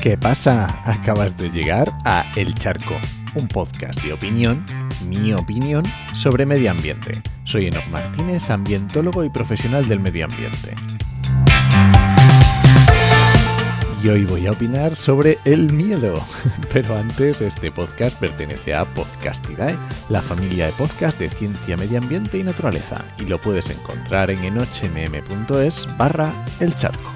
¿Qué pasa? Acabas de llegar a El Charco, un podcast de opinión, mi opinión, sobre medio ambiente. Soy Enoch Martínez, ambientólogo y profesional del medio ambiente. Y hoy voy a opinar sobre el miedo. Pero antes, este podcast pertenece a Podcastidae, la familia de podcast de ciencia, medio ambiente y naturaleza, y lo puedes encontrar en enochmm.es barra el charco.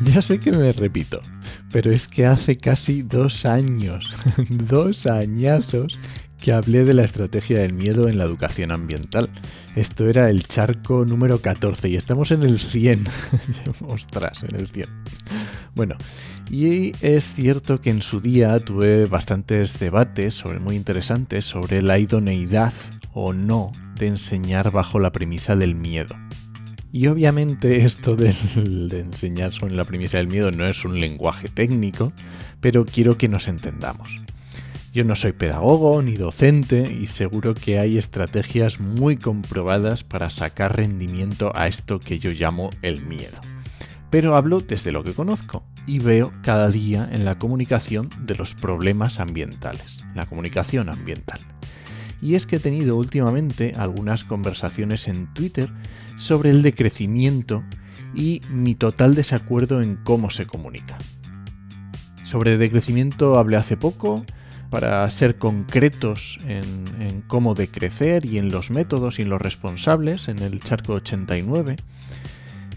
Ya sé que me repito, pero es que hace casi dos años, dos añazos, que hablé de la estrategia del miedo en la educación ambiental. Esto era el charco número 14 y estamos en el 100. Ostras, en el 100. Bueno, y es cierto que en su día tuve bastantes debates sobre, muy interesantes sobre la idoneidad o no de enseñar bajo la premisa del miedo. Y obviamente esto de, enseñar sobre la premisa del miedo no es un lenguaje técnico, pero quiero que nos entendamos. Yo no soy pedagogo ni docente y seguro que hay estrategias muy comprobadas para sacar rendimiento a esto que yo llamo el miedo. Pero hablo desde lo que conozco y veo cada día en la comunicación de los problemas ambientales, la comunicación ambiental. Y es que he tenido últimamente algunas conversaciones en Twitter sobre el decrecimiento y mi total desacuerdo en cómo se comunica. Sobre decrecimiento hablé hace poco, para ser concretos en, cómo decrecer y en los métodos y en los responsables en el charco 89.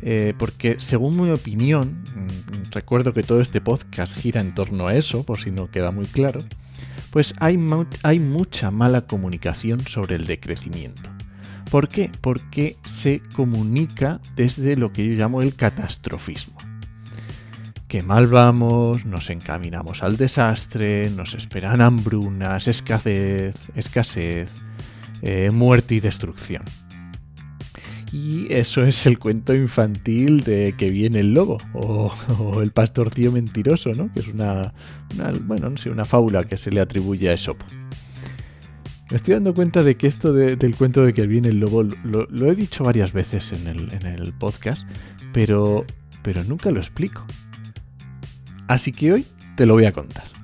Eh, porque según mi opinión, mm, recuerdo que todo este podcast gira en torno a eso, por si no queda muy claro, pues hay, hay mucha mala comunicación sobre el decrecimiento. ¿Por qué? Porque se comunica desde lo que yo llamo el catastrofismo que mal vamos, nos encaminamos al desastre, nos esperan hambrunas, escasez, escasez, eh, muerte y destrucción. Y eso es el cuento infantil de que viene el lobo o, el pastorcillo mentiroso, ¿no? Que es una, bueno, no sé, una fábula que se le atribuye a Esopo. Me estoy dando cuenta de que esto del cuento de que viene el lobo lo, he dicho varias veces en el, en el podcast, pero, pero nunca lo explico. Así que hoy te lo voy a contar.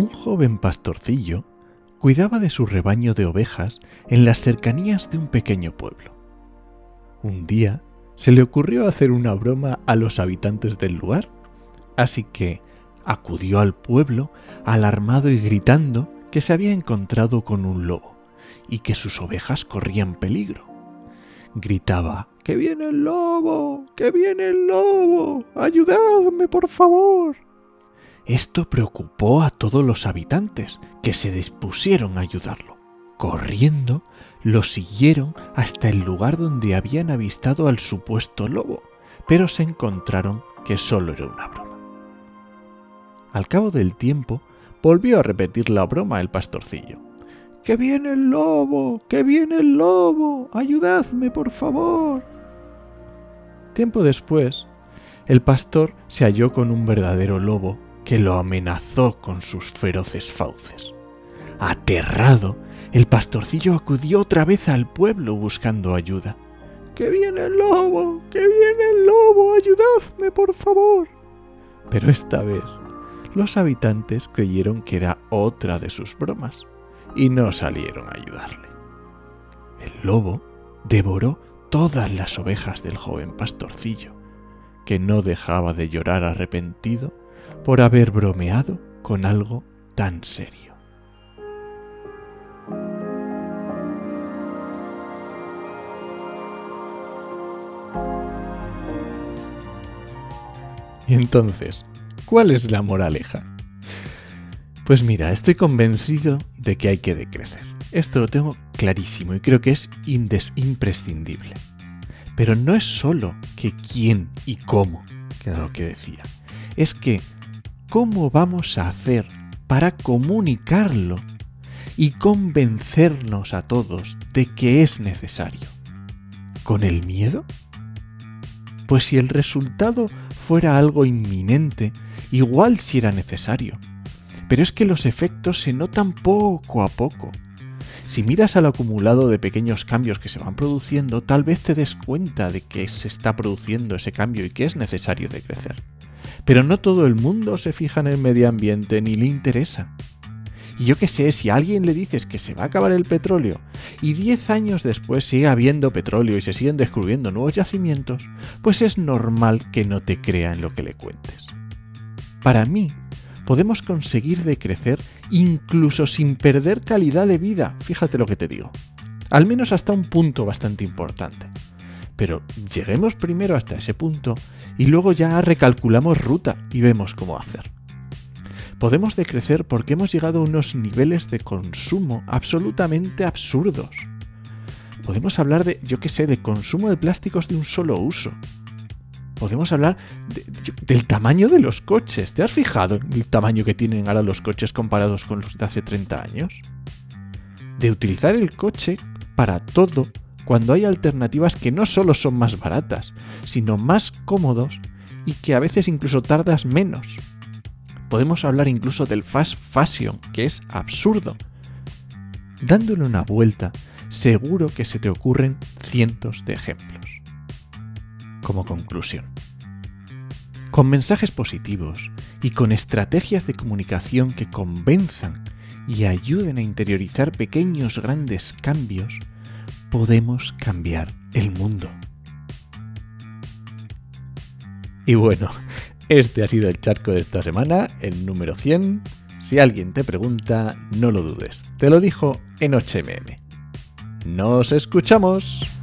Un joven pastorcillo cuidaba de su rebaño de ovejas en las cercanías de un pequeño pueblo. Un día se le ocurrió hacer una broma a los habitantes del lugar, así que acudió al pueblo alarmado y gritando que se había encontrado con un lobo y que sus ovejas corrían peligro gritaba ¡Que viene el lobo! ¡Que viene el lobo! ¡Ayudadme, por favor! Esto preocupó a todos los habitantes, que se dispusieron a ayudarlo. Corriendo, lo siguieron hasta el lugar donde habían avistado al supuesto lobo, pero se encontraron que solo era una broma. Al cabo del tiempo, volvió a repetir la broma el pastorcillo ¡Que viene el lobo! ¡Que viene el lobo! ¡Ayudadme, por favor! Tiempo después, el pastor se halló con un verdadero lobo que lo amenazó con sus feroces fauces. Aterrado, el pastorcillo acudió otra vez al pueblo buscando ayuda. ¡Que viene el lobo! ¡Que viene el lobo! ¡Ayudadme, por favor! Pero esta vez, los habitantes creyeron que era otra de sus bromas y no salieron a ayudarle. El lobo devoró todas las ovejas del joven pastorcillo, que no dejaba de llorar arrepentido por haber bromeado con algo tan serio. Y entonces, ¿cuál es la moraleja? Pues mira, estoy convencido de que hay que decrecer. Esto lo tengo clarísimo y creo que es imprescindible. Pero no es solo que quién y cómo, que era lo que decía. Es que cómo vamos a hacer para comunicarlo y convencernos a todos de que es necesario. ¿Con el miedo? Pues si el resultado fuera algo inminente, igual si era necesario. Pero es que los efectos se notan poco a poco. Si miras al acumulado de pequeños cambios que se van produciendo, tal vez te des cuenta de que se está produciendo ese cambio y que es necesario de crecer. Pero no todo el mundo se fija en el medio ambiente ni le interesa. Y yo qué sé, si a alguien le dices que se va a acabar el petróleo y 10 años después sigue habiendo petróleo y se siguen descubriendo nuevos yacimientos, pues es normal que no te crea en lo que le cuentes. Para mí, podemos conseguir decrecer incluso sin perder calidad de vida, fíjate lo que te digo. Al menos hasta un punto bastante importante. Pero lleguemos primero hasta ese punto y luego ya recalculamos ruta y vemos cómo hacer podemos decrecer porque hemos llegado a unos niveles de consumo absolutamente absurdos. Podemos hablar de, yo qué sé, de consumo de plásticos de un solo uso. Podemos hablar del tamaño de los coches. ¿Te has fijado en el tamaño que tienen ahora los coches comparados con los de hace 30 años? De utilizar el coche para todo cuando hay alternativas que no solo son más baratas, sino más cómodos y que a veces incluso tardas menos. Podemos hablar incluso del fast fashion, que es absurdo. Dándole una vuelta, seguro que se te ocurren cientos de ejemplos. Como conclusión, con mensajes positivos y con estrategias de comunicación que convenzan y ayuden a interiorizar pequeños grandes cambios, podemos cambiar el mundo. Y bueno, este ha sido el charco de esta semana, el número 100. Si alguien te pregunta, no lo dudes. Te lo dijo en 8mm. ¡Nos escuchamos!